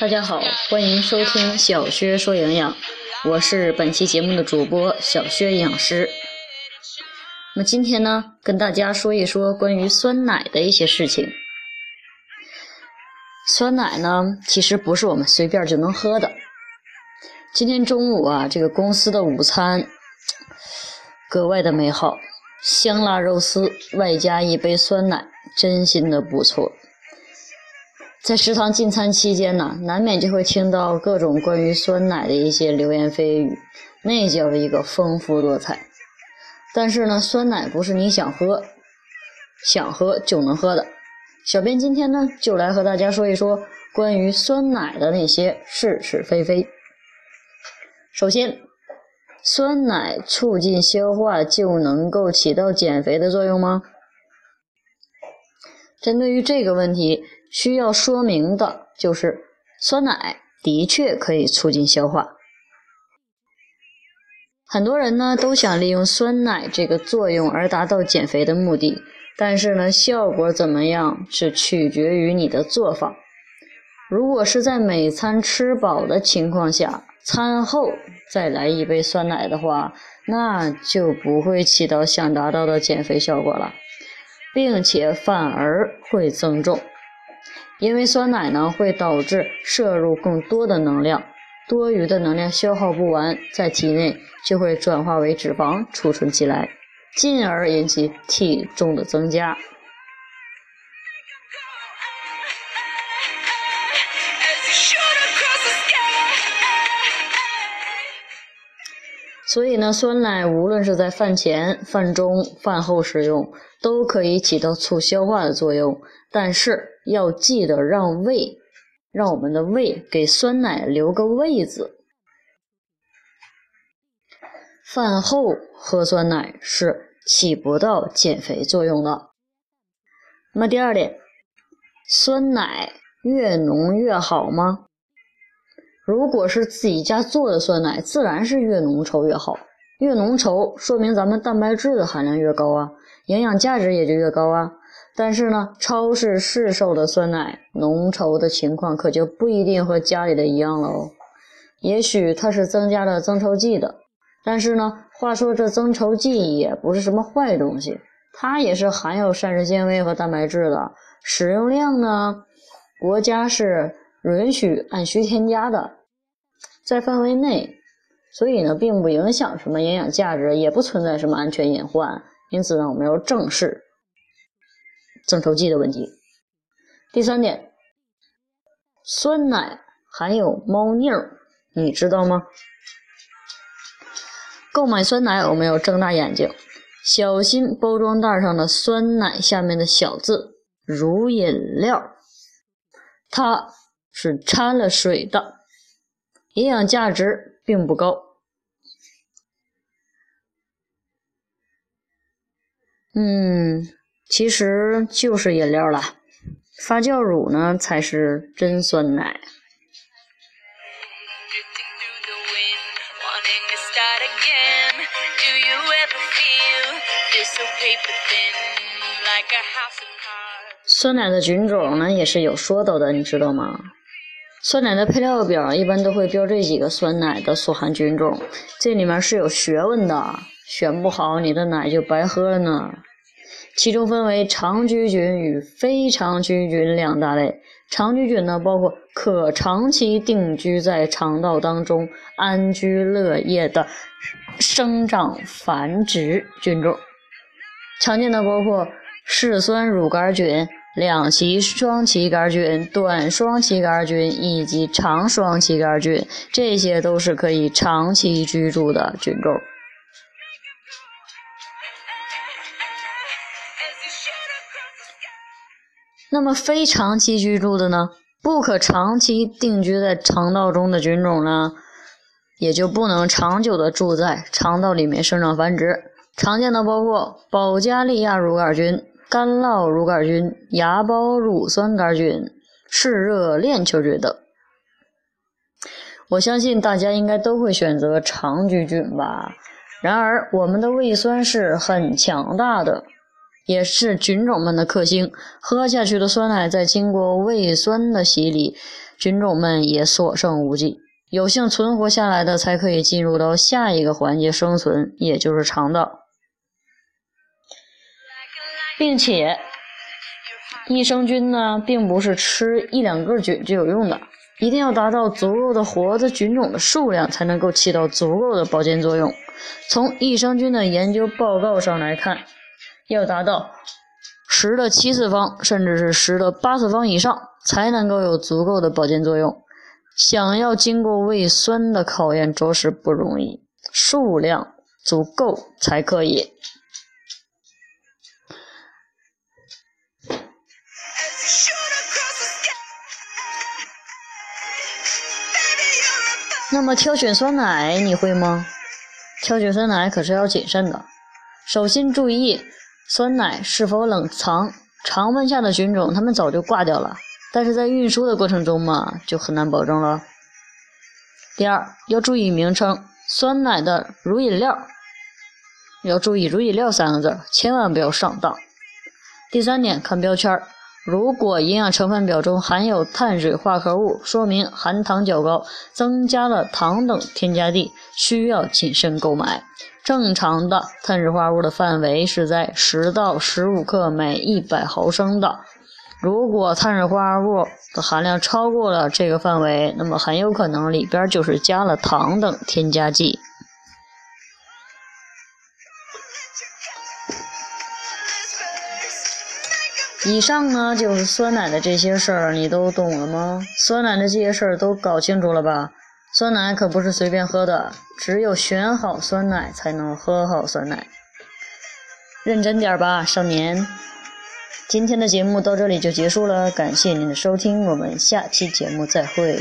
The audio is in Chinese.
大家好，欢迎收听小薛说营养，我是本期节目的主播小薛营养师。那么今天呢，跟大家说一说关于酸奶的一些事情。酸奶呢，其实不是我们随便就能喝的。今天中午啊，这个公司的午餐格外的美好，香辣肉丝外加一杯酸奶，真心的不错。在食堂进餐期间呢，难免就会听到各种关于酸奶的一些流言蜚语，那叫一个丰富多彩。但是呢，酸奶不是你想喝想喝就能喝的。小编今天呢，就来和大家说一说关于酸奶的那些是是非非。首先，酸奶促进消化就能够起到减肥的作用吗？针对于这个问题，需要说明的就是，酸奶的确可以促进消化。很多人呢都想利用酸奶这个作用而达到减肥的目的，但是呢，效果怎么样是取决于你的做法。如果是在每餐吃饱的情况下，餐后再来一杯酸奶的话，那就不会起到想达到的减肥效果了，并且反而会增重，因为酸奶呢会导致摄入更多的能量，多余的能量消耗不完，在体内就会转化为脂肪储存起来，进而引起体重的增加。所以呢，酸奶无论是在饭前、饭中、饭后食用，都可以起到促消化的作用。但是要记得让胃，让我们的胃给酸奶留个位子。饭后喝酸奶是起不到减肥作用的。那么第二点，酸奶越浓越好吗？如果是自己家做的酸奶，自然是越浓稠越好。越浓稠，说明咱们蛋白质的含量越高啊，营养价值也就越高啊。但是呢，超市市售的酸奶浓稠的情况可就不一定和家里的一样了哦。也许它是增加了增稠剂的，但是呢，话说这增稠剂也不是什么坏东西，它也是含有膳食纤维和蛋白质的。使用量呢，国家是允许按需添加的。在范围内，所以呢，并不影响什么营养价值，也不存在什么安全隐患。因此呢，我们要正视增稠剂的问题。第三点，酸奶含有猫腻儿，你知道吗？购买酸奶，我们要睁大眼睛，小心包装袋上的酸奶下面的小字“乳饮料”，它是掺了水的。营养价值并不高。嗯，其实就是饮料了，发酵乳呢才是真酸奶。酸奶的菌种呢也是有说道的，你知道吗？酸奶的配料表一般都会标这几个酸奶的所含菌种，这里面是有学问的，选不好你的奶就白喝了呢。其中分为长居菌与非常居菌两大类。长居菌呢，包括可长期定居在肠道当中、安居乐业的生长繁殖菌种，常见的包括嗜酸乳杆菌。两歧双歧杆菌、短双歧杆菌以及长双歧杆菌，这些都是可以长期居住的菌种。那么非长期居住的呢？不可长期定居在肠道中的菌种呢，也就不能长久的住在肠道里面生长繁殖。常见的包括保加利亚乳杆菌。干酪乳杆菌、芽孢乳酸杆菌、嗜热链球菌等，我相信大家应该都会选择长居菌吧。然而，我们的胃酸是很强大的，也是菌种们的克星。喝下去的酸奶在经过胃酸的洗礼，菌种们也所剩无几。有幸存活下来的，才可以进入到下一个环节生存，也就是肠道，并且。益生菌呢，并不是吃一两个菌就有用的，一定要达到足够的活的菌种的数量，才能够起到足够的保健作用。从益生菌的研究报告上来看，要达到十的七次方，甚至是十的八次方以上，才能够有足够的保健作用。想要经过胃酸的考验，着实不容易，数量足够才可以。那么挑选酸奶你会吗？挑选酸奶可是要谨慎的。首先注意酸奶是否冷藏，常温下的菌种它们早就挂掉了，但是在运输的过程中嘛，就很难保证了。第二要注意名称，酸奶的乳饮料要注意乳饮料三个字，千万不要上当。第三点看标签儿。如果营养成分表中含有碳水化合物，说明含糖较高，增加了糖等添加剂，需要谨慎购买。正常的碳水化合物的范围是在十到十五克每一百毫升的。如果碳水化合物的含量超过了这个范围，那么很有可能里边就是加了糖等添加剂。以上呢就是酸奶的这些事儿，你都懂了吗？酸奶的这些事儿都搞清楚了吧？酸奶可不是随便喝的，只有选好酸奶才能喝好酸奶。认真点吧，少年。今天的节目到这里就结束了，感谢您的收听，我们下期节目再会。